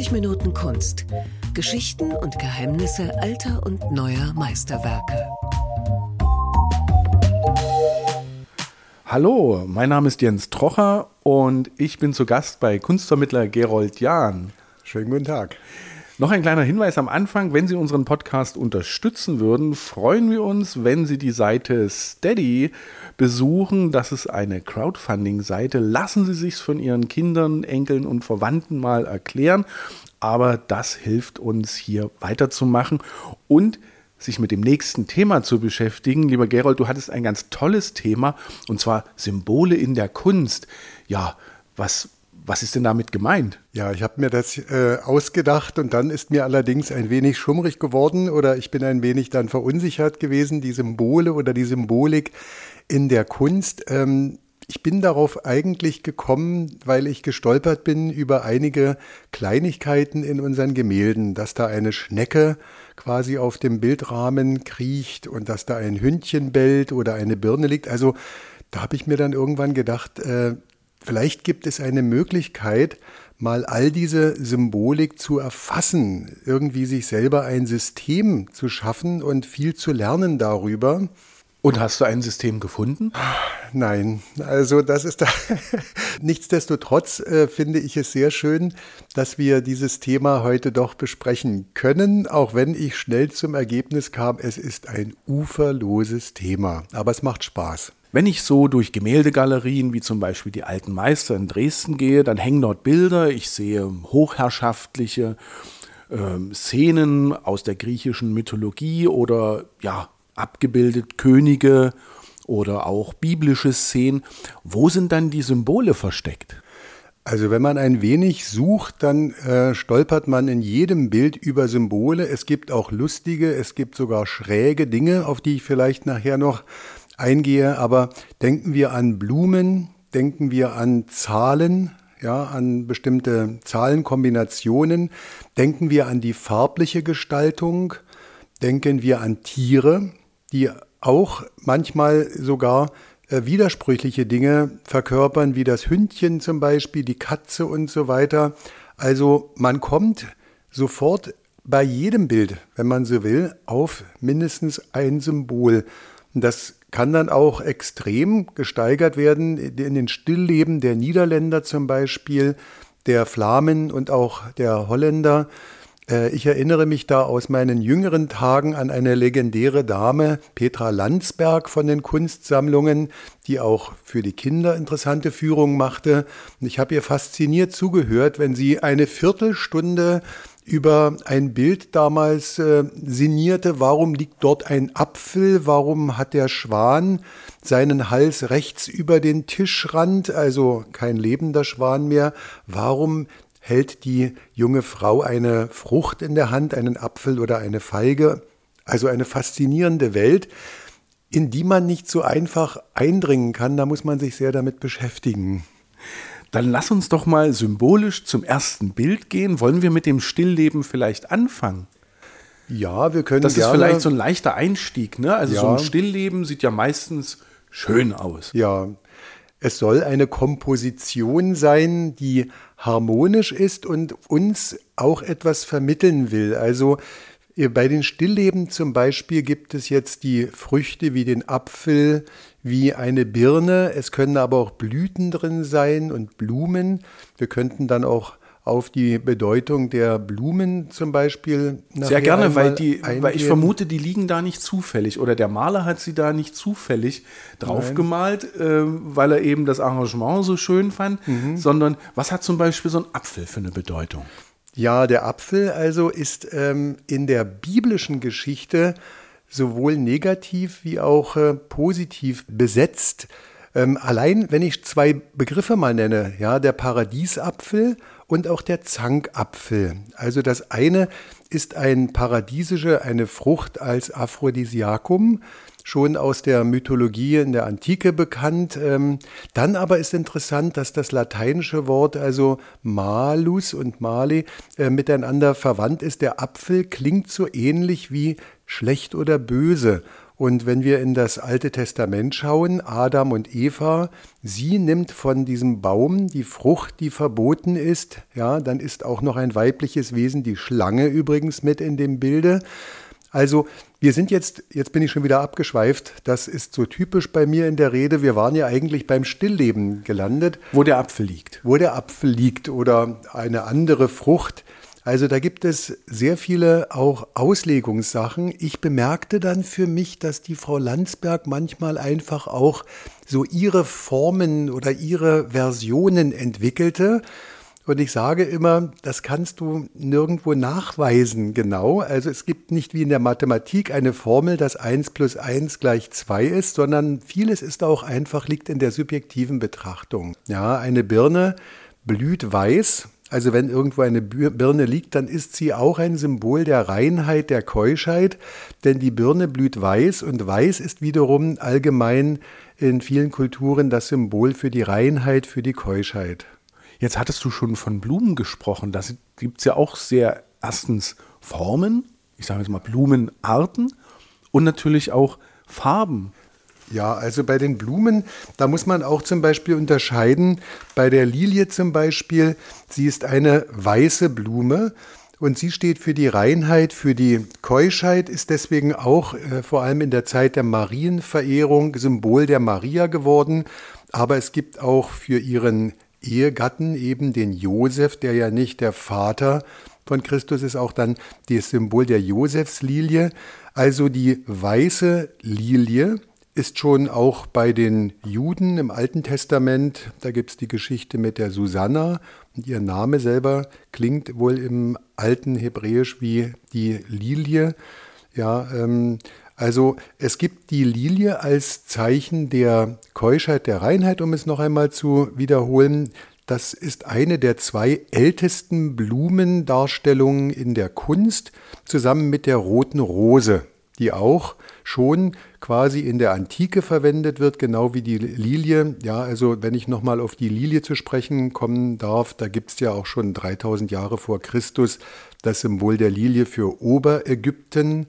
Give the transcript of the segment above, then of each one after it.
90 Minuten Kunst. Geschichten und Geheimnisse alter und neuer Meisterwerke. Hallo, mein Name ist Jens Trocher und ich bin zu Gast bei Kunstvermittler Gerold Jahn. Schönen guten Tag. Noch ein kleiner Hinweis am Anfang, wenn Sie unseren Podcast unterstützen würden, freuen wir uns, wenn Sie die Seite Steady besuchen. Das ist eine Crowdfunding-Seite. Lassen Sie sich von Ihren Kindern, Enkeln und Verwandten mal erklären. Aber das hilft uns hier weiterzumachen und sich mit dem nächsten Thema zu beschäftigen. Lieber Gerold, du hattest ein ganz tolles Thema und zwar Symbole in der Kunst. Ja, was was ist denn damit gemeint? Ja, ich habe mir das äh, ausgedacht und dann ist mir allerdings ein wenig schummrig geworden oder ich bin ein wenig dann verunsichert gewesen, die Symbole oder die Symbolik in der Kunst. Ähm, ich bin darauf eigentlich gekommen, weil ich gestolpert bin über einige Kleinigkeiten in unseren Gemälden, dass da eine Schnecke quasi auf dem Bildrahmen kriecht und dass da ein Hündchen bellt oder eine Birne liegt. Also da habe ich mir dann irgendwann gedacht, äh, Vielleicht gibt es eine Möglichkeit, mal all diese Symbolik zu erfassen, irgendwie sich selber ein System zu schaffen und viel zu lernen darüber. Und hast du ein System gefunden? Nein, also das ist da. Nichtsdestotrotz äh, finde ich es sehr schön, dass wir dieses Thema heute doch besprechen können, auch wenn ich schnell zum Ergebnis kam, es ist ein uferloses Thema. Aber es macht Spaß. Wenn ich so durch Gemäldegalerien wie zum Beispiel die Alten Meister in Dresden gehe, dann hängen dort Bilder, ich sehe hochherrschaftliche äh, Szenen aus der griechischen Mythologie oder ja, abgebildet Könige oder auch biblische Szenen. Wo sind dann die Symbole versteckt? Also wenn man ein wenig sucht, dann äh, stolpert man in jedem Bild über Symbole. Es gibt auch lustige, es gibt sogar schräge Dinge, auf die ich vielleicht nachher noch eingehe, aber denken wir an Blumen, denken wir an Zahlen, ja, an bestimmte Zahlenkombinationen, denken wir an die farbliche Gestaltung, denken wir an Tiere, die auch manchmal sogar äh, widersprüchliche Dinge verkörpern, wie das Hündchen zum Beispiel, die Katze und so weiter. Also man kommt sofort bei jedem Bild, wenn man so will, auf mindestens ein Symbol. Das kann dann auch extrem gesteigert werden in den Stillleben der Niederländer zum Beispiel, der Flamen und auch der Holländer. Äh, ich erinnere mich da aus meinen jüngeren Tagen an eine legendäre Dame, Petra Landsberg von den Kunstsammlungen, die auch für die Kinder interessante Führungen machte. Und ich habe ihr fasziniert zugehört, wenn sie eine Viertelstunde über ein Bild damals äh, sinnierte, warum liegt dort ein Apfel, warum hat der Schwan seinen Hals rechts über den Tischrand, also kein lebender Schwan mehr, warum hält die junge Frau eine Frucht in der Hand, einen Apfel oder eine Feige, also eine faszinierende Welt, in die man nicht so einfach eindringen kann, da muss man sich sehr damit beschäftigen. Dann lass uns doch mal symbolisch zum ersten Bild gehen. Wollen wir mit dem Stillleben vielleicht anfangen? Ja, wir können. Das ist vielleicht so ein leichter Einstieg, ne? Also ja. so ein Stillleben sieht ja meistens schön aus. Ja. Es soll eine Komposition sein, die harmonisch ist und uns auch etwas vermitteln will. Also bei den Stillleben zum Beispiel gibt es jetzt die Früchte wie den Apfel, wie eine Birne. Es können aber auch Blüten drin sein und Blumen. Wir könnten dann auch auf die Bedeutung der Blumen zum Beispiel. Sehr gerne, weil, die, weil ich vermute, die liegen da nicht zufällig oder der Maler hat sie da nicht zufällig draufgemalt, äh, weil er eben das Arrangement so schön fand, mhm. sondern was hat zum Beispiel so ein Apfel für eine Bedeutung? Ja, der Apfel also ist ähm, in der biblischen Geschichte sowohl negativ wie auch äh, positiv besetzt. Ähm, allein, wenn ich zwei Begriffe mal nenne, ja, der Paradiesapfel und auch der Zankapfel. Also das eine ist ein paradiesische, eine Frucht als Aphrodisiakum, schon aus der Mythologie in der Antike bekannt. Ähm, dann aber ist interessant, dass das lateinische Wort, also malus und male, äh, miteinander verwandt ist. Der Apfel klingt so ähnlich wie schlecht oder böse. Und wenn wir in das Alte Testament schauen, Adam und Eva, sie nimmt von diesem Baum die Frucht, die verboten ist. Ja, dann ist auch noch ein weibliches Wesen, die Schlange übrigens mit in dem Bilde. Also wir sind jetzt, jetzt bin ich schon wieder abgeschweift, das ist so typisch bei mir in der Rede, wir waren ja eigentlich beim Stillleben gelandet. Wo der Apfel liegt. Wo der Apfel liegt oder eine andere Frucht. Also da gibt es sehr viele auch Auslegungssachen. Ich bemerkte dann für mich, dass die Frau Landsberg manchmal einfach auch so ihre Formen oder ihre Versionen entwickelte. Und ich sage immer, das kannst du nirgendwo nachweisen genau. Also es gibt nicht wie in der Mathematik eine Formel, dass 1 plus 1 gleich 2 ist, sondern vieles ist auch einfach, liegt in der subjektiven Betrachtung. Ja, eine Birne blüht weiß, also wenn irgendwo eine Birne liegt, dann ist sie auch ein Symbol der Reinheit, der Keuschheit, denn die Birne blüht weiß und weiß ist wiederum allgemein in vielen Kulturen das Symbol für die Reinheit, für die Keuschheit. Jetzt hattest du schon von Blumen gesprochen. Da gibt es ja auch sehr erstens Formen, ich sage jetzt mal Blumenarten und natürlich auch Farben. Ja, also bei den Blumen, da muss man auch zum Beispiel unterscheiden. Bei der Lilie zum Beispiel, sie ist eine weiße Blume und sie steht für die Reinheit, für die Keuschheit, ist deswegen auch äh, vor allem in der Zeit der Marienverehrung Symbol der Maria geworden. Aber es gibt auch für ihren Ehegatten eben den Josef, der ja nicht der Vater von Christus ist, auch dann das Symbol der Josefslilie. Also die weiße Lilie ist schon auch bei den Juden im Alten Testament, da gibt es die Geschichte mit der Susanna und ihr Name selber klingt wohl im alten Hebräisch wie die Lilie. Ja, ähm, also es gibt die Lilie als Zeichen der Keuschheit, der Reinheit, um es noch einmal zu wiederholen. Das ist eine der zwei ältesten Blumendarstellungen in der Kunst, zusammen mit der roten Rose, die auch schon quasi in der Antike verwendet wird, genau wie die Lilie. Ja, also wenn ich nochmal auf die Lilie zu sprechen kommen darf, da gibt es ja auch schon 3000 Jahre vor Christus das Symbol der Lilie für Oberägypten.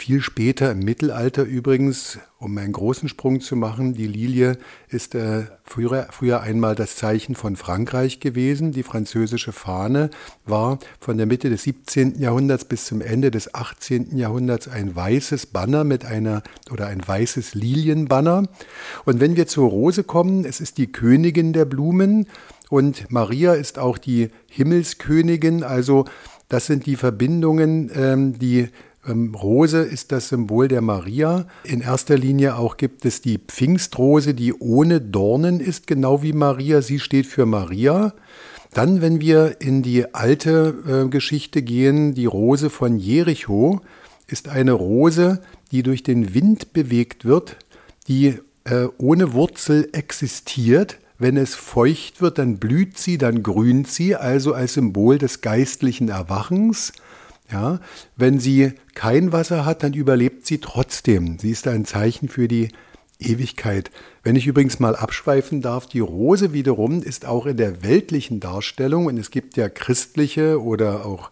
Viel später im Mittelalter übrigens, um einen großen Sprung zu machen, die Lilie ist äh, früher, früher einmal das Zeichen von Frankreich gewesen. Die französische Fahne war von der Mitte des 17. Jahrhunderts bis zum Ende des 18. Jahrhunderts ein weißes Banner mit einer oder ein weißes Lilienbanner. Und wenn wir zur Rose kommen, es ist die Königin der Blumen und Maria ist auch die Himmelskönigin. Also das sind die Verbindungen, ähm, die Rose ist das Symbol der Maria. In erster Linie auch gibt es die Pfingstrose, die ohne Dornen ist, genau wie Maria. Sie steht für Maria. Dann, wenn wir in die alte äh, Geschichte gehen, die Rose von Jericho ist eine Rose, die durch den Wind bewegt wird, die äh, ohne Wurzel existiert. Wenn es feucht wird, dann blüht sie, dann grünt sie, also als Symbol des geistlichen Erwachens. Ja, wenn sie kein Wasser hat, dann überlebt sie trotzdem. Sie ist ein Zeichen für die Ewigkeit. Wenn ich übrigens mal abschweifen darf, die Rose wiederum ist auch in der weltlichen Darstellung, und es gibt ja christliche oder auch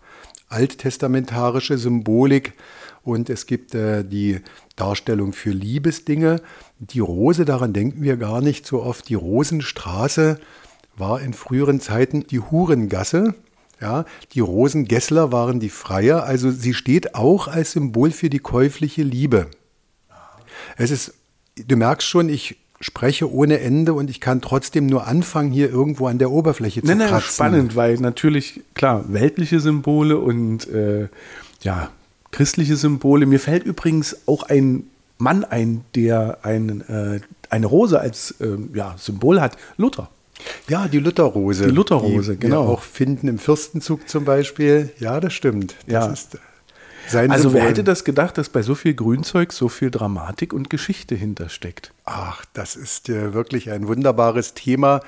alttestamentarische Symbolik, und es gibt äh, die Darstellung für Liebesdinge. Die Rose, daran denken wir gar nicht so oft. Die Rosenstraße war in früheren Zeiten die Hurengasse. Ja, die Rosengessler waren die Freier, also sie steht auch als Symbol für die käufliche Liebe. Es ist, du merkst schon, ich spreche ohne Ende und ich kann trotzdem nur anfangen, hier irgendwo an der Oberfläche zu nein, nein, kratzen. Spannend, weil natürlich, klar, weltliche Symbole und äh, ja, christliche Symbole. Mir fällt übrigens auch ein Mann ein, der ein, äh, eine Rose als äh, ja, Symbol hat, Luther. Ja, die Lutherrose. Die Lutherrose, die genau. Wir auch finden im Fürstenzug zum Beispiel. Ja, das stimmt. Das ja. ist sein also Symbol. wer hätte das gedacht, dass bei so viel Grünzeug so viel Dramatik und Geschichte hintersteckt? Ach, das ist äh, wirklich ein wunderbares Thema.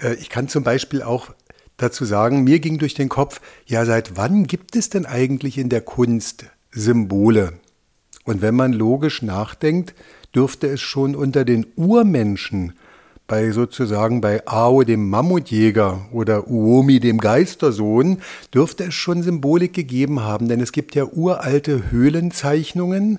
Äh, ich kann zum Beispiel auch dazu sagen, mir ging durch den Kopf, ja, seit wann gibt es denn eigentlich in der Kunst Symbole? Und wenn man logisch nachdenkt, dürfte es schon unter den Urmenschen bei sozusagen bei Ao dem Mammutjäger oder Uomi dem Geistersohn dürfte es schon Symbolik gegeben haben, denn es gibt ja uralte Höhlenzeichnungen.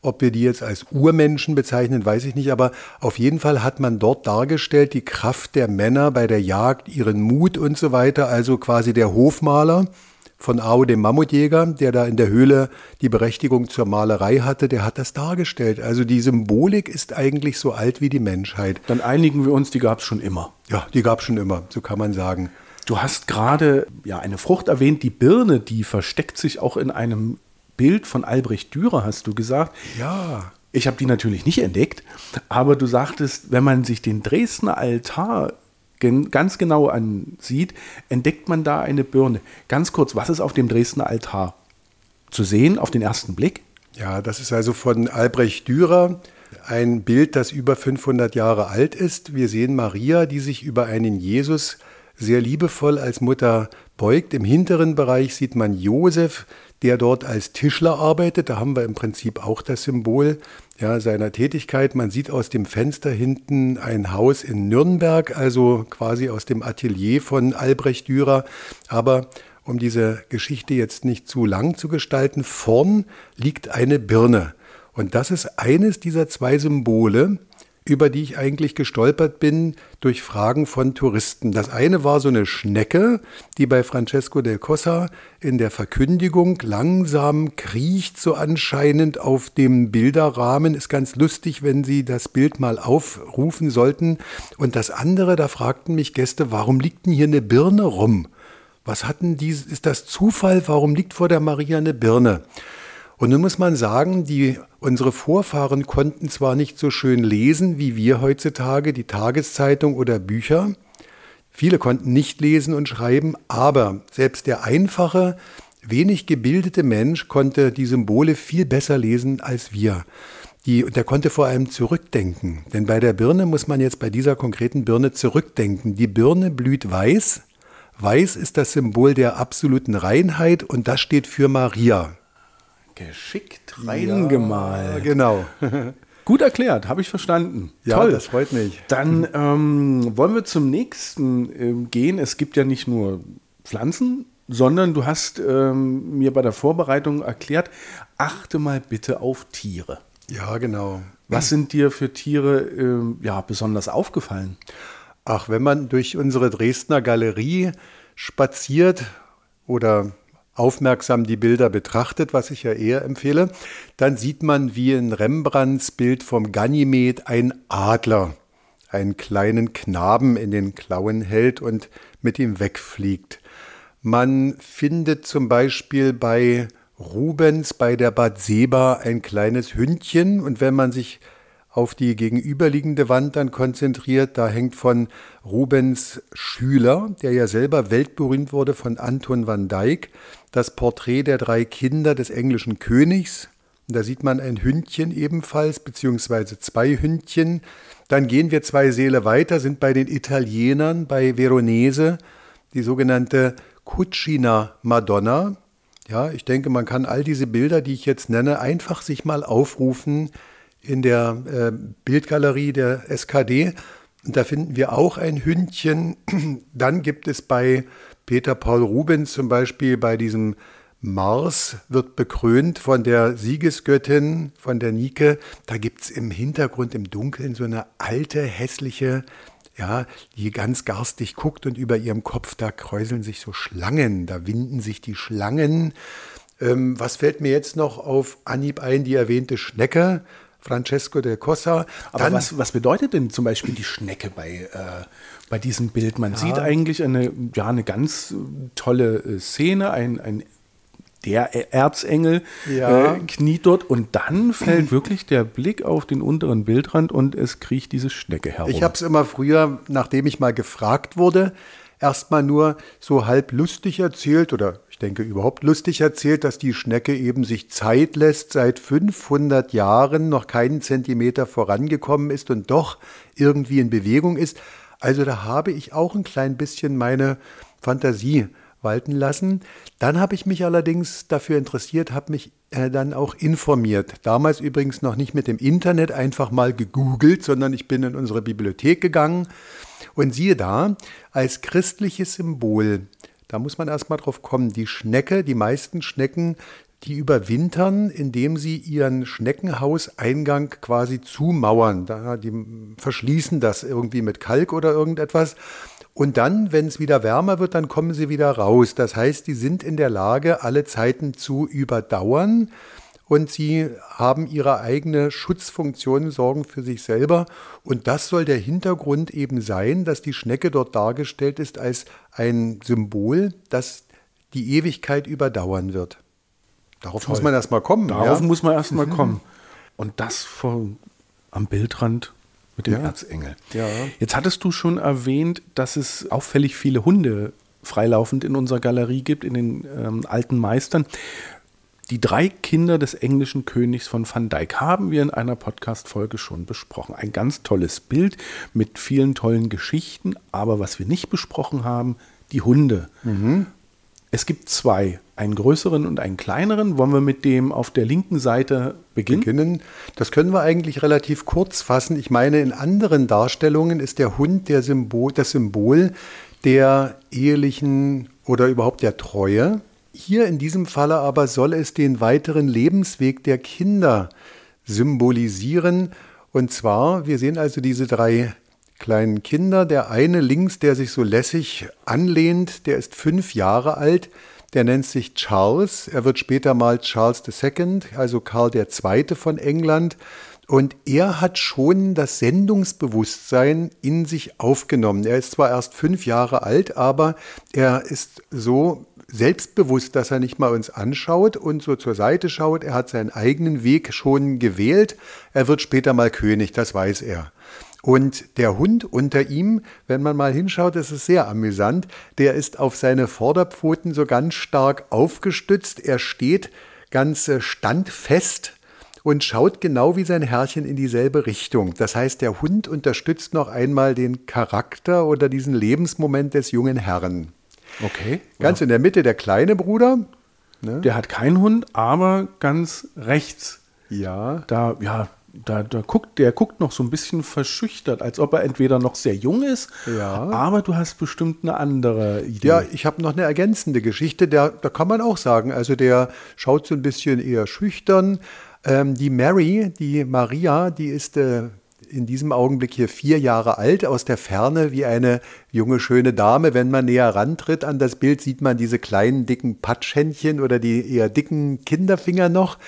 Ob wir die jetzt als Urmenschen bezeichnen, weiß ich nicht, aber auf jeden Fall hat man dort dargestellt die Kraft der Männer bei der Jagd, ihren Mut und so weiter, also quasi der Hofmaler von Ao, dem Mammutjäger, der da in der Höhle die Berechtigung zur Malerei hatte, der hat das dargestellt. Also die Symbolik ist eigentlich so alt wie die Menschheit. Dann einigen wir uns, die gab es schon immer. Ja, die gab es schon immer, so kann man sagen. Du hast gerade ja eine Frucht erwähnt, die Birne, die versteckt sich auch in einem Bild von Albrecht Dürer, hast du gesagt. Ja. Ich habe die natürlich nicht entdeckt, aber du sagtest, wenn man sich den Dresdner Altar ganz genau ansieht, entdeckt man da eine Birne. Ganz kurz, was ist auf dem Dresdner Altar zu sehen auf den ersten Blick? Ja, das ist also von Albrecht Dürer ein Bild, das über 500 Jahre alt ist. Wir sehen Maria, die sich über einen Jesus sehr liebevoll als Mutter beugt. Im hinteren Bereich sieht man Josef, der dort als Tischler arbeitet. Da haben wir im Prinzip auch das Symbol ja, seiner Tätigkeit. Man sieht aus dem Fenster hinten ein Haus in Nürnberg, also quasi aus dem Atelier von Albrecht Dürer. Aber um diese Geschichte jetzt nicht zu lang zu gestalten, vorn liegt eine Birne. Und das ist eines dieser zwei Symbole, über die ich eigentlich gestolpert bin durch Fragen von Touristen. Das eine war so eine Schnecke, die bei Francesco del Cossa in der Verkündigung langsam kriecht, so anscheinend auf dem Bilderrahmen. Ist ganz lustig, wenn Sie das Bild mal aufrufen sollten. Und das andere, da fragten mich Gäste, warum liegt denn hier eine Birne rum? Was hatten die, ist das Zufall? Warum liegt vor der Maria eine Birne? Und nun muss man sagen, die, unsere Vorfahren konnten zwar nicht so schön lesen wie wir heutzutage, die Tageszeitung oder Bücher. Viele konnten nicht lesen und schreiben, aber selbst der einfache, wenig gebildete Mensch konnte die Symbole viel besser lesen als wir. Die, und er konnte vor allem zurückdenken. Denn bei der Birne muss man jetzt bei dieser konkreten Birne zurückdenken. Die Birne blüht weiß. Weiß ist das Symbol der absoluten Reinheit und das steht für Maria. Geschickt reingemalt. Ja, genau. Gut erklärt, habe ich verstanden. Ja, Toll. das freut mich. Dann ähm, wollen wir zum nächsten ähm, gehen. Es gibt ja nicht nur Pflanzen, sondern du hast ähm, mir bei der Vorbereitung erklärt, achte mal bitte auf Tiere. Ja, genau. Was sind dir für Tiere ähm, ja, besonders aufgefallen? Ach, wenn man durch unsere Dresdner Galerie spaziert oder aufmerksam die Bilder betrachtet, was ich ja eher empfehle, dann sieht man wie in Rembrandts Bild vom Ganymed ein Adler, einen kleinen Knaben in den Klauen hält und mit ihm wegfliegt. Man findet zum Beispiel bei Rubens bei der Bad Seba ein kleines Hündchen und wenn man sich auf die gegenüberliegende Wand dann konzentriert. Da hängt von Rubens Schüler, der ja selber weltberühmt wurde, von Anton van Dyck, das Porträt der drei Kinder des englischen Königs. da sieht man ein Hündchen ebenfalls, beziehungsweise zwei Hündchen. Dann gehen wir zwei Seele weiter, sind bei den Italienern, bei Veronese, die sogenannte Cucina Madonna. Ja, ich denke, man kann all diese Bilder, die ich jetzt nenne, einfach sich mal aufrufen in der äh, Bildgalerie der SKD. Und da finden wir auch ein Hündchen. Dann gibt es bei Peter Paul Rubens zum Beispiel bei diesem Mars wird bekrönt von der Siegesgöttin, von der Nike. Da gibt es im Hintergrund im Dunkeln so eine alte, hässliche, ja, die ganz garstig guckt und über ihrem Kopf, da kräuseln sich so Schlangen, da winden sich die Schlangen. Ähm, was fällt mir jetzt noch auf Anhieb ein? Die erwähnte Schnecke. Francesco del Cossa. Aber Dann, was, was bedeutet denn zum Beispiel die Schnecke bei, äh, bei diesem Bild? Man ja. sieht eigentlich eine, ja, eine ganz tolle äh, Szene, ein, ein der Erzengel ja. äh, kniet dort und dann fällt wirklich der Blick auf den unteren Bildrand und es kriecht diese Schnecke herum. Ich habe es immer früher, nachdem ich mal gefragt wurde, erstmal nur so halb lustig erzählt oder ich denke überhaupt lustig erzählt, dass die Schnecke eben sich Zeit lässt, seit 500 Jahren noch keinen Zentimeter vorangekommen ist und doch irgendwie in Bewegung ist. Also da habe ich auch ein klein bisschen meine Fantasie walten lassen. Dann habe ich mich allerdings dafür interessiert, habe mich äh, dann auch informiert. Damals übrigens noch nicht mit dem Internet einfach mal gegoogelt, sondern ich bin in unsere Bibliothek gegangen und siehe da, als christliches Symbol, da muss man erstmal drauf kommen, die Schnecke, die meisten Schnecken die überwintern, indem sie ihren Schneckenhauseingang quasi zumauern. Die verschließen das irgendwie mit Kalk oder irgendetwas. Und dann, wenn es wieder wärmer wird, dann kommen sie wieder raus. Das heißt, die sind in der Lage, alle Zeiten zu überdauern und sie haben ihre eigene Schutzfunktion, sorgen für sich selber. Und das soll der Hintergrund eben sein, dass die Schnecke dort dargestellt ist als ein Symbol, das die Ewigkeit überdauern wird. Darauf Toll. muss man erstmal kommen. Darauf ja? muss man erstmal mhm. kommen. Und das vor, am Bildrand mit dem ja. Erzengel. Ja. Jetzt hattest du schon erwähnt, dass es auffällig viele Hunde freilaufend in unserer Galerie gibt, in den ähm, alten Meistern. Die drei Kinder des englischen Königs von Van Dyck haben wir in einer Podcast-Folge schon besprochen. Ein ganz tolles Bild mit vielen tollen Geschichten, aber was wir nicht besprochen haben, die Hunde. Mhm. Es gibt zwei, einen größeren und einen kleineren. Wollen wir mit dem auf der linken Seite beginnen? beginnen? Das können wir eigentlich relativ kurz fassen. Ich meine, in anderen Darstellungen ist der Hund der Symbol, das Symbol der ehelichen oder überhaupt der Treue. Hier in diesem Falle aber soll es den weiteren Lebensweg der Kinder symbolisieren. Und zwar, wir sehen also diese drei kleinen Kinder. Der eine links, der sich so lässig anlehnt, der ist fünf Jahre alt. Der nennt sich Charles. Er wird später mal Charles II., also Karl II. von England. Und er hat schon das Sendungsbewusstsein in sich aufgenommen. Er ist zwar erst fünf Jahre alt, aber er ist so selbstbewusst, dass er nicht mal uns anschaut und so zur Seite schaut. Er hat seinen eigenen Weg schon gewählt. Er wird später mal König, das weiß er. Und der Hund unter ihm, wenn man mal hinschaut, das ist sehr amüsant, der ist auf seine Vorderpfoten so ganz stark aufgestützt. Er steht ganz äh, standfest und schaut genau wie sein Herrchen in dieselbe Richtung. Das heißt, der Hund unterstützt noch einmal den Charakter oder diesen Lebensmoment des jungen Herrn. Okay. Ganz ja. in der Mitte der kleine Bruder. Ne? Der hat keinen Hund, aber ganz rechts. Ja. Da, ja, da, da guckt, der guckt noch so ein bisschen verschüchtert, als ob er entweder noch sehr jung ist, ja. aber du hast bestimmt eine andere Idee. Ja, ich habe noch eine ergänzende Geschichte, der, da kann man auch sagen, also der schaut so ein bisschen eher schüchtern. Ähm, die Mary, die Maria, die ist äh, in diesem Augenblick hier vier Jahre alt, aus der Ferne wie eine junge, schöne Dame. Wenn man näher rantritt an das Bild, sieht man diese kleinen, dicken Patschhändchen oder die eher dicken Kinderfinger noch.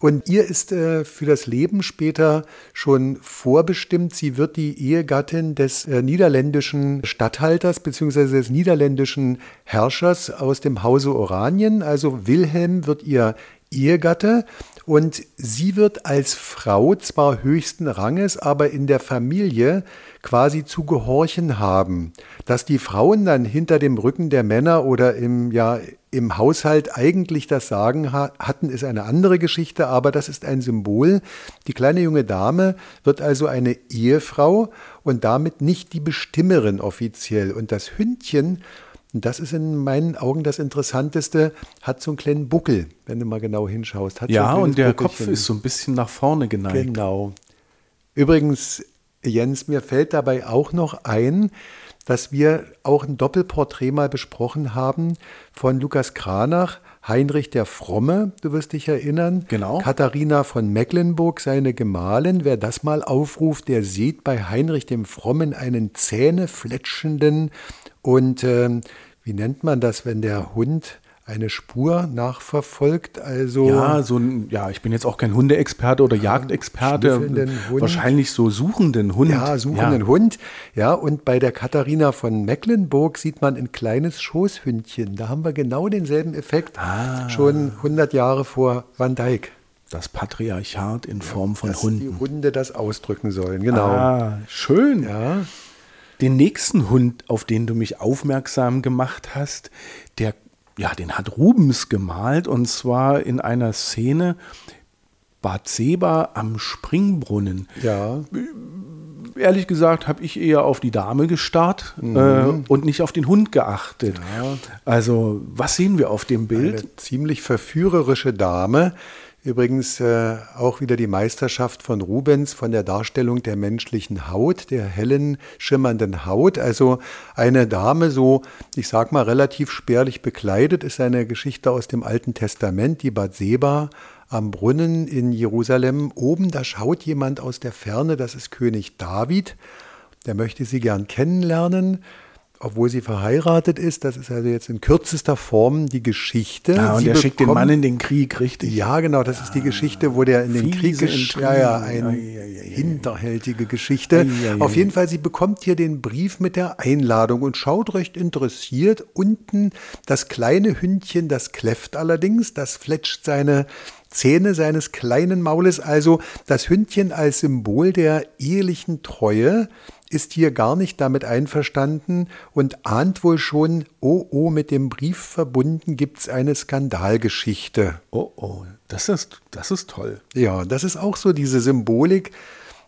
Und ihr ist äh, für das Leben später schon vorbestimmt. Sie wird die Ehegattin des äh, niederländischen Statthalters bzw. des niederländischen Herrschers aus dem Hause Oranien. Also Wilhelm wird ihr Ehegatte und sie wird als Frau zwar höchsten Ranges, aber in der Familie quasi zu gehorchen haben. Dass die Frauen dann hinter dem Rücken der Männer oder im, ja, im Haushalt eigentlich das Sagen hatten, ist eine andere Geschichte, aber das ist ein Symbol. Die kleine junge Dame wird also eine Ehefrau und damit nicht die Bestimmerin offiziell. Und das Hündchen und das ist in meinen Augen das Interessanteste, hat so einen kleinen Buckel, wenn du mal genau hinschaust. Hat ja, so und der Buckelchen. Kopf ist so ein bisschen nach vorne geneigt. Genau. Übrigens, Jens, mir fällt dabei auch noch ein, dass wir auch ein Doppelporträt mal besprochen haben von Lukas Kranach, Heinrich der Fromme, du wirst dich erinnern. Genau. Katharina von Mecklenburg, seine Gemahlin. Wer das mal aufruft, der sieht bei Heinrich dem Frommen einen zähnefletschenden und äh, wie nennt man das, wenn der Hund eine Spur nachverfolgt. Also ja, so ein, ja, ich bin jetzt auch kein Hundeexperte oder Jagdexperte. Wahrscheinlich so suchenden Hund. Ja, suchenden ja. Hund. Ja, und bei der Katharina von Mecklenburg sieht man ein kleines Schoßhündchen. Da haben wir genau denselben Effekt. Ah. Schon 100 Jahre vor Van Dyck. Das Patriarchat in Form von dass Hunden. Die Hunde das ausdrücken sollen, genau. Ah, schön. Ja. Den nächsten Hund, auf den du mich aufmerksam gemacht hast, der, ja, den hat Rubens gemalt und zwar in einer Szene Bad Seba am Springbrunnen. Ja. Ehrlich gesagt habe ich eher auf die Dame gestarrt mhm. äh, und nicht auf den Hund geachtet. Ja. Also, was sehen wir auf dem Bild? Eine ziemlich verführerische Dame Übrigens äh, auch wieder die Meisterschaft von Rubens von der Darstellung der menschlichen Haut, der hellen, schimmernden Haut. Also eine Dame so, ich sag mal, relativ spärlich bekleidet, ist eine Geschichte aus dem Alten Testament, die Bathseba am Brunnen in Jerusalem. Oben, da schaut jemand aus der Ferne, das ist König David. Der möchte sie gern kennenlernen obwohl sie verheiratet ist. Das ist also jetzt in kürzester Form die Geschichte. Ja, und sie der bekommt, schickt den Mann in den Krieg, richtig? Ja, genau. Das ist die Geschichte, wo der in den Krieg geschickt Ja, ja, eine hinterhältige Geschichte. Auf jeden Fall, sie bekommt hier den Brief mit der Einladung und schaut recht interessiert. Unten das kleine Hündchen, das kläfft allerdings, das fletscht seine Zähne seines kleinen Maules, also das Hündchen als Symbol der ehelichen Treue ist hier gar nicht damit einverstanden und ahnt wohl schon, oh oh, mit dem Brief verbunden gibt's eine Skandalgeschichte. Oh oh, das ist, das ist toll. Ja, das ist auch so diese Symbolik,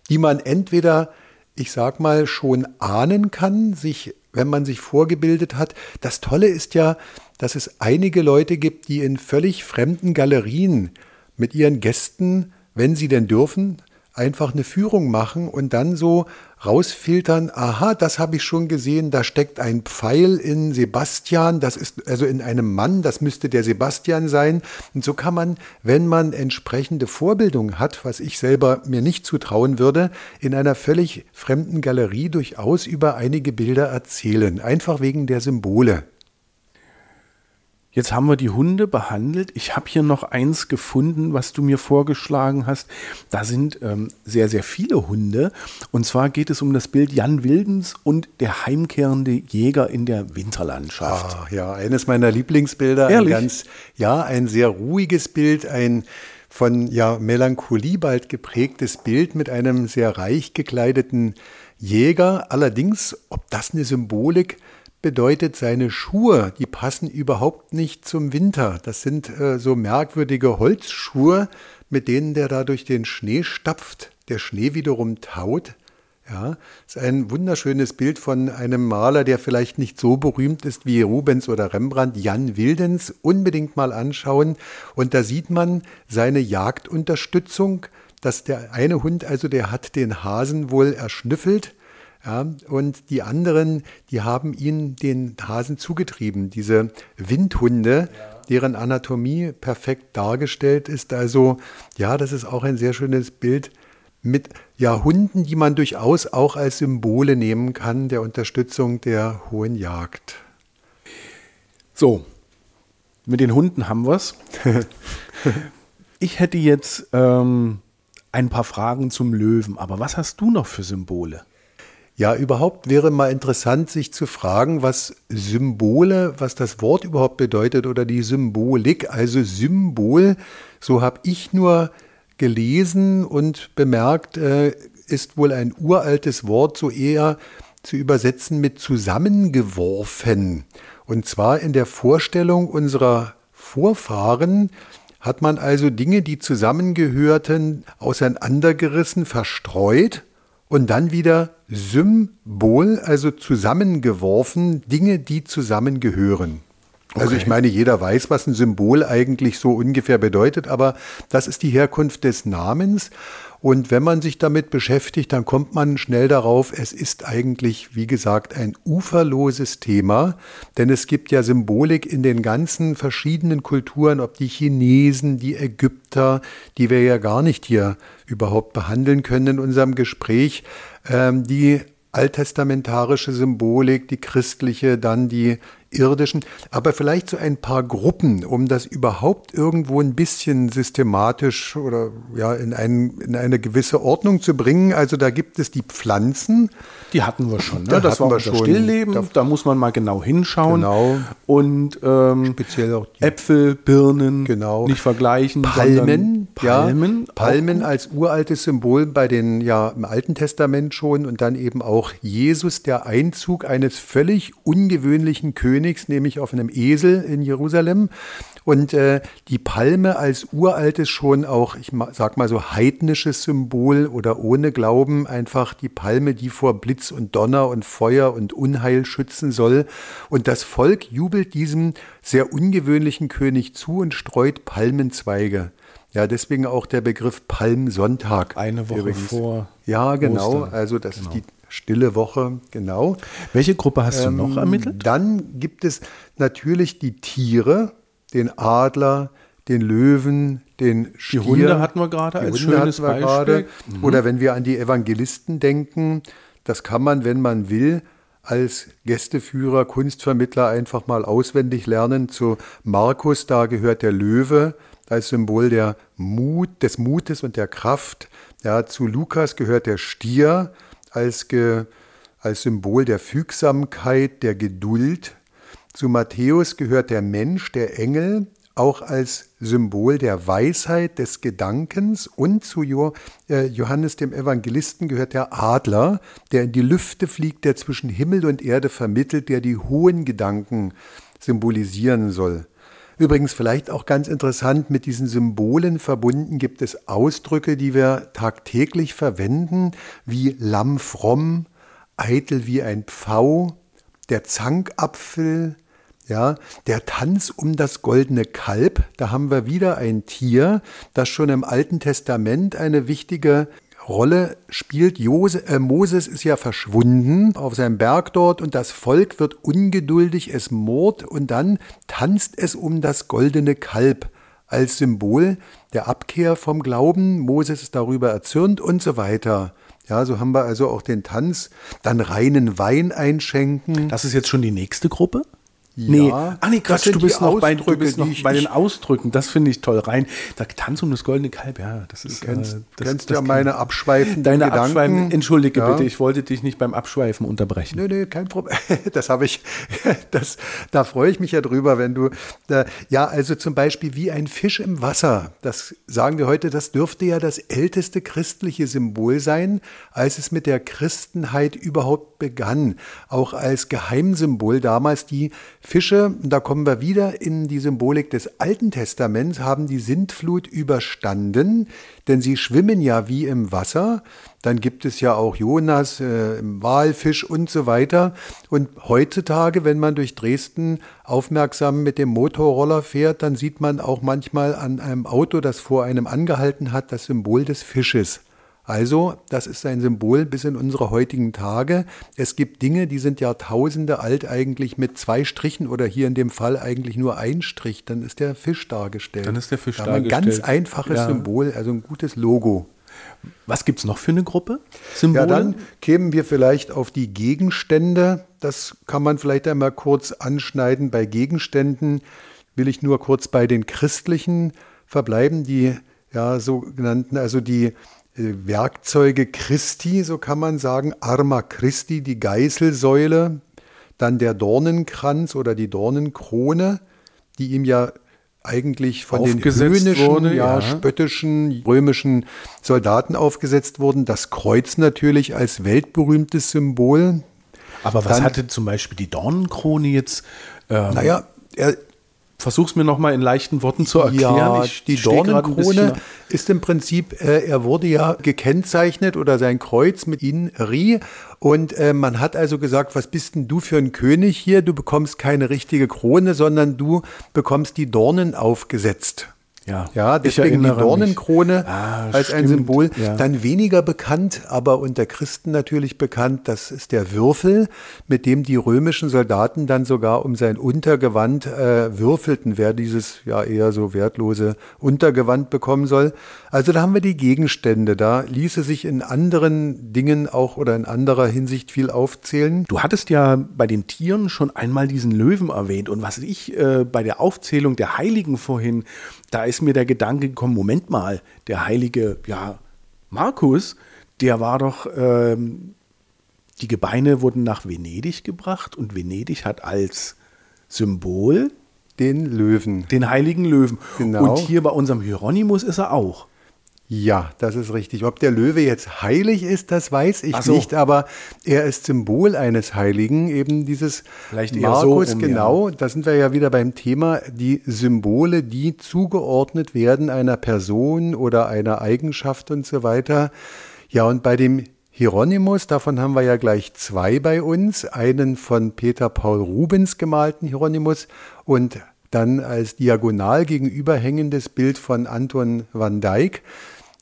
die man entweder, ich sag mal, schon ahnen kann, sich, wenn man sich vorgebildet hat. Das Tolle ist ja, dass es einige Leute gibt, die in völlig fremden Galerien mit ihren Gästen, wenn sie denn dürfen, einfach eine Führung machen und dann so rausfiltern, aha, das habe ich schon gesehen, da steckt ein Pfeil in Sebastian, das ist also in einem Mann, das müsste der Sebastian sein. Und so kann man, wenn man entsprechende Vorbildung hat, was ich selber mir nicht zutrauen würde, in einer völlig fremden Galerie durchaus über einige Bilder erzählen, einfach wegen der Symbole. Jetzt haben wir die Hunde behandelt. Ich habe hier noch eins gefunden, was du mir vorgeschlagen hast. Da sind ähm, sehr, sehr viele Hunde. Und zwar geht es um das Bild Jan Wildens und der heimkehrende Jäger in der Winterlandschaft. Ah, ja, eines meiner Lieblingsbilder. Ehrlich? Ein ganz, ja, ein sehr ruhiges Bild, ein von ja, Melancholie bald geprägtes Bild mit einem sehr reich gekleideten Jäger. Allerdings, ob das eine Symbolik bedeutet, seine Schuhe, die passen überhaupt nicht zum Winter. Das sind äh, so merkwürdige Holzschuhe, mit denen der da durch den Schnee stapft. Der Schnee wiederum taut. Ja, ist ein wunderschönes Bild von einem Maler, der vielleicht nicht so berühmt ist wie Rubens oder Rembrandt, Jan Wildens. Unbedingt mal anschauen. Und da sieht man seine Jagdunterstützung, dass der eine Hund, also der hat den Hasen wohl erschnüffelt ja, und die anderen, die haben ihnen den Hasen zugetrieben, diese Windhunde, ja. deren Anatomie perfekt dargestellt ist. Also ja, das ist auch ein sehr schönes Bild mit ja, Hunden, die man durchaus auch als Symbole nehmen kann der Unterstützung der hohen Jagd. So, mit den Hunden haben wir es. ich hätte jetzt ähm, ein paar Fragen zum Löwen, aber was hast du noch für Symbole? Ja, überhaupt wäre mal interessant, sich zu fragen, was Symbole, was das Wort überhaupt bedeutet oder die Symbolik. Also Symbol, so habe ich nur gelesen und bemerkt, äh, ist wohl ein uraltes Wort, so eher zu übersetzen mit zusammengeworfen. Und zwar in der Vorstellung unserer Vorfahren hat man also Dinge, die zusammengehörten, auseinandergerissen, verstreut und dann wieder Symbol, also zusammengeworfen, Dinge, die zusammengehören. Okay. Also ich meine, jeder weiß, was ein Symbol eigentlich so ungefähr bedeutet, aber das ist die Herkunft des Namens. Und wenn man sich damit beschäftigt, dann kommt man schnell darauf, es ist eigentlich, wie gesagt, ein uferloses Thema, denn es gibt ja Symbolik in den ganzen verschiedenen Kulturen, ob die Chinesen, die Ägypter, die wir ja gar nicht hier überhaupt behandeln können in unserem Gespräch, ähm, die alttestamentarische Symbolik, die christliche, dann die irdischen, aber vielleicht so ein paar Gruppen, um das überhaupt irgendwo ein bisschen systematisch oder ja in, ein, in eine gewisse Ordnung zu bringen. Also da gibt es die Pflanzen. Die hatten wir schon. Ne? Da das war wir schon. Stillleben. Da, da, muss man mal genau hinschauen. Genau. Und ähm, speziell auch Äpfel, Birnen. Genau. Nicht vergleichen. Palmen. Palmen. Ja, Palmen als uraltes Symbol bei den ja im Alten Testament schon und dann eben auch Jesus, der Einzug eines völlig ungewöhnlichen Königs Königs, nämlich auf einem Esel in Jerusalem. Und äh, die Palme als uraltes schon auch, ich sag mal so heidnisches Symbol oder ohne Glauben, einfach die Palme, die vor Blitz und Donner und Feuer und Unheil schützen soll. Und das Volk jubelt diesem sehr ungewöhnlichen König zu und streut Palmenzweige. Ja, deswegen auch der Begriff Palmsonntag. Eine Woche übrigens. vor Ja, genau. Ostern. Also das ist die stille Woche, genau. Welche Gruppe hast du noch Ähm, ermittelt? Dann gibt es natürlich die Tiere, den Adler, den Löwen, den Stier. Hunde hatten wir gerade Die als Hunde schönes hatten wir Beispiel. gerade. Oder wenn wir an die Evangelisten denken, das kann man, wenn man will, als Gästeführer, Kunstvermittler einfach mal auswendig lernen. Zu Markus, da gehört der Löwe als Symbol der Mut, des Mutes und der Kraft. Ja, zu Lukas gehört der Stier als, ge, als Symbol der Fügsamkeit, der Geduld. Zu Matthäus gehört der Mensch, der Engel, auch als Symbol der Weisheit des Gedankens. Und zu äh, Johannes dem Evangelisten gehört der Adler, der in die Lüfte fliegt, der zwischen Himmel und Erde vermittelt, der die hohen Gedanken symbolisieren soll. Übrigens vielleicht auch ganz interessant, mit diesen Symbolen verbunden gibt es Ausdrücke, die wir tagtäglich verwenden, wie Lamm fromm, eitel wie ein Pfau, der Zankapfel, ja, der Tanz um das goldene Kalb, da haben wir wieder ein Tier, das schon im Alten Testament eine wichtige Rolle spielt. Jose, äh, Moses ist ja verschwunden auf seinem Berg dort und das Volk wird ungeduldig, es murrt und dann tanzt es um das goldene Kalb als Symbol der Abkehr vom Glauben. Moses ist darüber erzürnt und so weiter. Ja, so haben wir also auch den Tanz, dann reinen Wein einschenken. Das ist jetzt schon die nächste Gruppe? Nee, ah, nee, Quatsch, du bist noch bei, du bist noch ich- bei den Ausdrücken. Das finde ich toll. Rein, da Tanz um das goldene Kalb, ja, das ist. Du kennst, äh, das, kennst das ja meine abschweifenden Deine Gedanken. Abschweifen, entschuldige Ja. bitte, ich wollte dich nicht beim Abschweifen unterbrechen. Nö, nö, kein Problem. Das habe ich, das, da freue ich mich ja drüber, wenn du, da, ja, also zum Beispiel wie ein Fisch im Wasser. Das sagen wir heute, das dürfte ja das älteste christliche Symbol sein, als es mit der Christenheit überhaupt begann. Auch als Geheimsymbol damals die Fische, da kommen wir wieder in die Symbolik des Alten Testaments, haben die Sintflut überstanden, denn sie schwimmen ja wie im Wasser. Dann gibt es ja auch Jonas, äh, Walfisch und so weiter. Und heutzutage, wenn man durch Dresden aufmerksam mit dem Motorroller fährt, dann sieht man auch manchmal an einem Auto, das vor einem angehalten hat, das Symbol des Fisches. Also, das ist ein Symbol bis in unsere heutigen Tage. Es gibt Dinge, die sind Jahrtausende alt eigentlich mit zwei Strichen oder hier in dem Fall eigentlich nur ein Strich. Dann ist der Fisch dargestellt. Dann ist der Fisch Da wir Ein ganz dargestellt. einfaches Ja. Symbol, also ein gutes Logo. Was gibt es noch für eine Gruppe? Symbole? Ja, dann kämen wir vielleicht auf die Gegenstände. Das kann man vielleicht einmal kurz anschneiden. Bei Gegenständen will ich nur kurz bei den christlichen verbleiben, die ja sogenannten, also die Werkzeuge Christi, so kann man sagen, Arma Christi, die Geißelsäule, dann der Dornenkranz oder die Dornenkrone, die ihm ja eigentlich von den höhnischen, wurde, ja, ja. spöttischen römischen Soldaten aufgesetzt wurden. Das Kreuz natürlich als weltberühmtes Symbol. Aber was dann- hatte zum Beispiel die Dornenkrone jetzt? Ähm, Naja, er, Versuch's mir nochmal in leichten Worten zu erklären. ja, Ich die Dornenkrone ist im Prinzip, äh, er wurde ja gekennzeichnet oder sein Kreuz mit Inri und äh, man hat also gesagt, was bist denn du für ein König hier? Du bekommst keine richtige Krone, sondern du bekommst die Dornen aufgesetzt. Ja, Ja, deswegen die. Dornenkrone Ah, als ein stimmt, Symbol. ja. Dann weniger bekannt, aber unter Christen natürlich bekannt, das ist der Würfel, mit dem die römischen Soldaten dann sogar um sein Untergewand äh, würfelten, wer dieses ja eher so wertlose Untergewand bekommen soll. Also da haben wir die Gegenstände. Da ließe sich in anderen Dingen auch oder in anderer Hinsicht viel aufzählen. Du hattest ja bei den Tieren schon einmal diesen Löwen erwähnt. Und was ich äh, bei der Aufzählung der Heiligen vorhin, da ist mir der Gedanke gekommen, Moment mal, der heilige, ja, Markus, der war doch, ähm, die Gebeine wurden nach Venedig gebracht und Venedig hat als Symbol Den Löwen. den heiligen Löwen. Genau. Und hier bei unserem Hieronymus ist er auch. Ja, das ist richtig. Ob der Löwe jetzt heilig ist, das weiß ich so. nicht, aber er ist Symbol eines Heiligen, eben dieses Vielleicht eher so Markus, rum, genau. Da sind wir ja wieder beim Thema, die Symbole, die zugeordnet werden einer Person oder einer Eigenschaft und so weiter. Ja, und bei dem Hieronymus, davon haben wir ja gleich zwei bei uns, einen von Peter Paul Rubens gemalten Hieronymus und dann als diagonal gegenüberhängendes Bild von Anton van Dyck.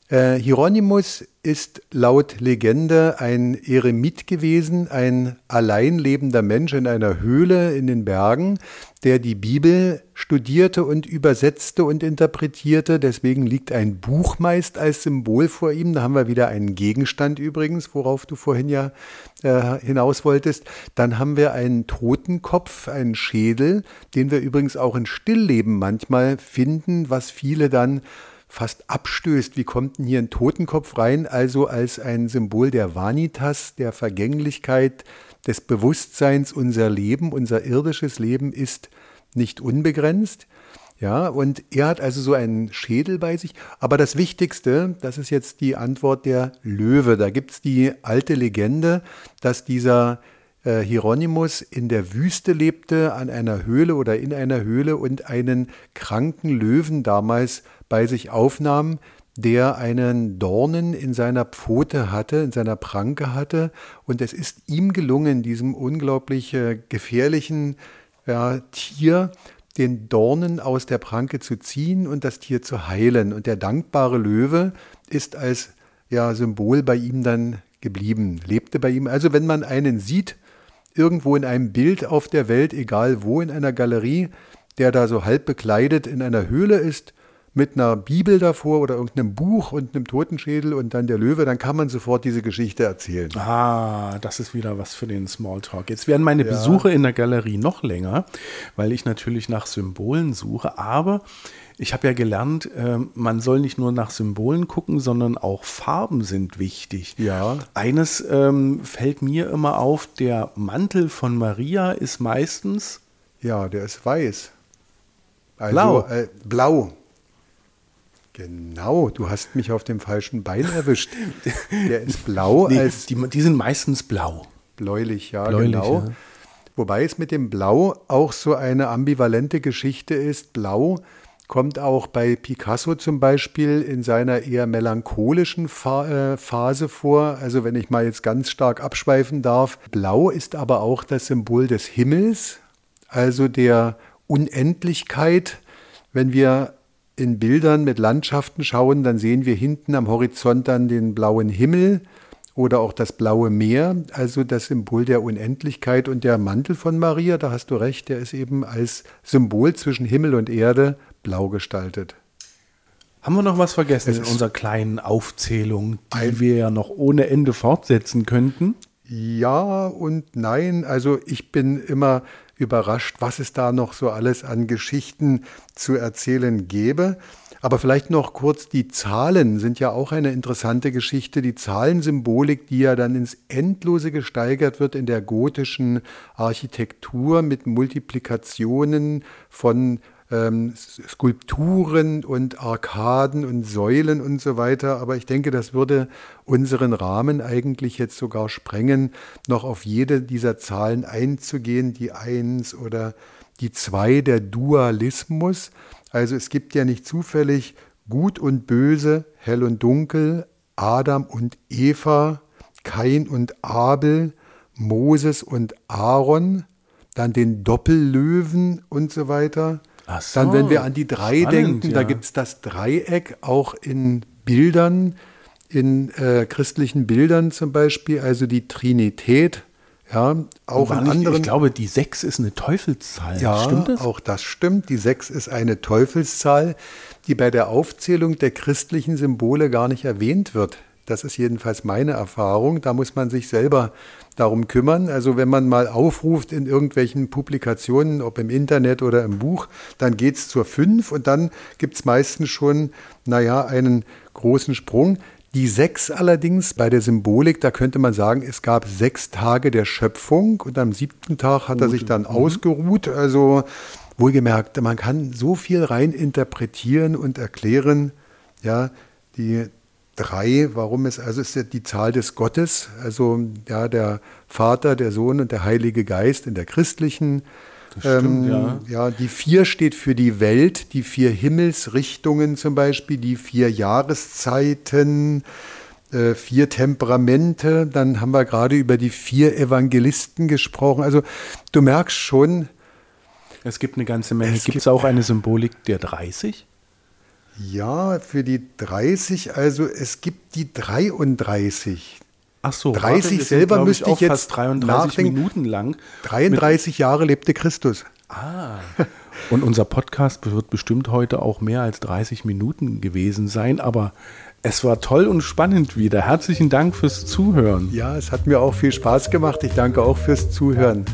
Äh, Hieronymus ist laut Legende ein Eremit gewesen, ein allein lebender Mensch in einer Höhle in den Bergen, der die Bibel studierte und übersetzte und interpretierte. Deswegen liegt ein Buch meist als Symbol vor ihm. Da haben wir wieder einen Gegenstand übrigens, worauf du vorhin ja äh, hinaus wolltest. Dann haben wir einen Totenkopf, einen Schädel, den wir übrigens auch in Stillleben manchmal finden, was viele dann fast abstößt. Wie kommt denn hier ein Totenkopf rein? Also als ein Symbol der Vanitas, der Vergänglichkeit, des Bewusstseins, unser Leben, unser irdisches Leben ist nicht unbegrenzt. Ja, und er hat also so einen Schädel bei sich. Aber das Wichtigste, das ist jetzt die Antwort der Löwe. Da gibt es die alte Legende, dass dieser äh, Hieronymus in der Wüste lebte, an einer Höhle oder in einer Höhle und einen kranken Löwen damals bei sich aufnahm, der einen Dornen in seiner Pfote hatte, in seiner Pranke hatte. Und es ist ihm gelungen, diesem unglaublich äh, gefährlichen ja, Tier den Dornen aus der Pranke zu ziehen und das Tier zu heilen. Und der dankbare Löwe ist als ja, Symbol bei ihm dann geblieben, lebte bei ihm. Also wenn man einen sieht, irgendwo in einem Bild auf der Welt, egal wo, in einer Galerie, der da so halb bekleidet in einer Höhle ist, mit einer Bibel davor oder irgendeinem Buch und einem Totenschädel und dann der Löwe, dann kann man sofort diese Geschichte erzählen. Ah, das ist wieder was für den Smalltalk. Jetzt werden meine ja. Besuche in der Galerie noch länger, weil ich natürlich nach Symbolen suche, aber ich habe ja gelernt, äh, man soll nicht nur nach Symbolen gucken, sondern auch Farben sind wichtig. Ja. Eines ähm, fällt mir immer auf, der Mantel von Maria ist meistens. Ja, der ist weiß. Also, blau. Äh, blau. Genau, du hast mich auf dem falschen Bein erwischt. Der ist blau. Nee, als die, die, sind meistens blau. Bläulich, ja, Bläulich, genau. Ja. Wobei es mit dem Blau auch so eine ambivalente Geschichte ist. Blau kommt auch bei Picasso zum Beispiel in seiner eher melancholischen äh, Phase vor. Also wenn ich mal jetzt ganz stark abschweifen darf. Blau ist aber auch das Symbol des Himmels, also der Unendlichkeit. Wenn wir in Bildern mit Landschaften schauen, dann sehen wir hinten am Horizont dann den blauen Himmel oder auch das blaue Meer, also das Symbol der Unendlichkeit und der Mantel von Maria, da hast du recht, der ist eben als Symbol zwischen Himmel und Erde blau gestaltet. Haben wir noch was vergessen in unserer kleinen Aufzählung, die wir ja noch ohne Ende fortsetzen könnten? Ja und nein. Also ich bin immer überrascht, was es da noch so alles an Geschichten zu erzählen gäbe. Aber vielleicht noch kurz, die Zahlen sind ja auch eine interessante Geschichte. Die Zahlensymbolik, die ja dann ins Endlose gesteigert wird in der gotischen Architektur mit Multiplikationen von ähm, Skulpturen und Arkaden und Säulen und so weiter. Aber ich denke, das würde unseren Rahmen eigentlich jetzt sogar sprengen, noch auf jede dieser Zahlen einzugehen, die Eins oder die Zwei, der Dualismus. Also es gibt ja nicht zufällig Gut und Böse, Hell und Dunkel, Adam und Eva, Kain und Abel, Moses und Aaron, dann den Doppellöwen und so weiter. So, Dann, wenn wir an die drei spannend, denken, ja. da gibt es das Dreieck auch in Bildern, in äh, christlichen Bildern zum Beispiel, also die Trinität. Ja, auch in anderen. Ich glaube, die sechs ist eine Teufelszahl. Ja, stimmt das? auch das stimmt. Die sechs ist eine Teufelszahl, die bei der Aufzählung der christlichen Symbole gar nicht erwähnt wird. Das ist jedenfalls meine Erfahrung. Da muss man sich selber darum kümmern. Also wenn man mal aufruft in irgendwelchen Publikationen, ob im Internet oder im Buch, dann geht es zur 5 und dann gibt es meistens schon, naja, einen großen Sprung. Die sechs allerdings bei der Symbolik, da könnte man sagen, es gab sechs Tage der Schöpfung und am siebten Tag hat er sich dann mhm. ausgeruht. Also wohlgemerkt, man kann so viel rein interpretieren und erklären. Ja, die drei. Warum ist also ist ja die Zahl des Gottes, also ja der Vater, der Sohn und der Heilige Geist in der christlichen. Stimmt, ähm, ja. ja, die vier steht für die Welt, die vier Himmelsrichtungen zum Beispiel, die vier Jahreszeiten, äh, vier Temperamente. Dann haben wir gerade über die vier Evangelisten gesprochen. Also du merkst schon, Es gibt eine ganze Menge. Es Gibt es auch eine Symbolik der 30? Ja, für die 30, also es gibt die 33. Ach so, 30 warte, sind, selber glaub müsste ich auch jetzt fast 33 nachdenken. Minuten lang. 33 Jahre lebte Christus. Ah. Und unser Podcast wird bestimmt heute auch mehr als 30 Minuten gewesen sein, aber es war toll und spannend wieder. Herzlichen Dank fürs Zuhören. Ja, es hat mir auch viel Spaß gemacht. Ich danke auch fürs Zuhören.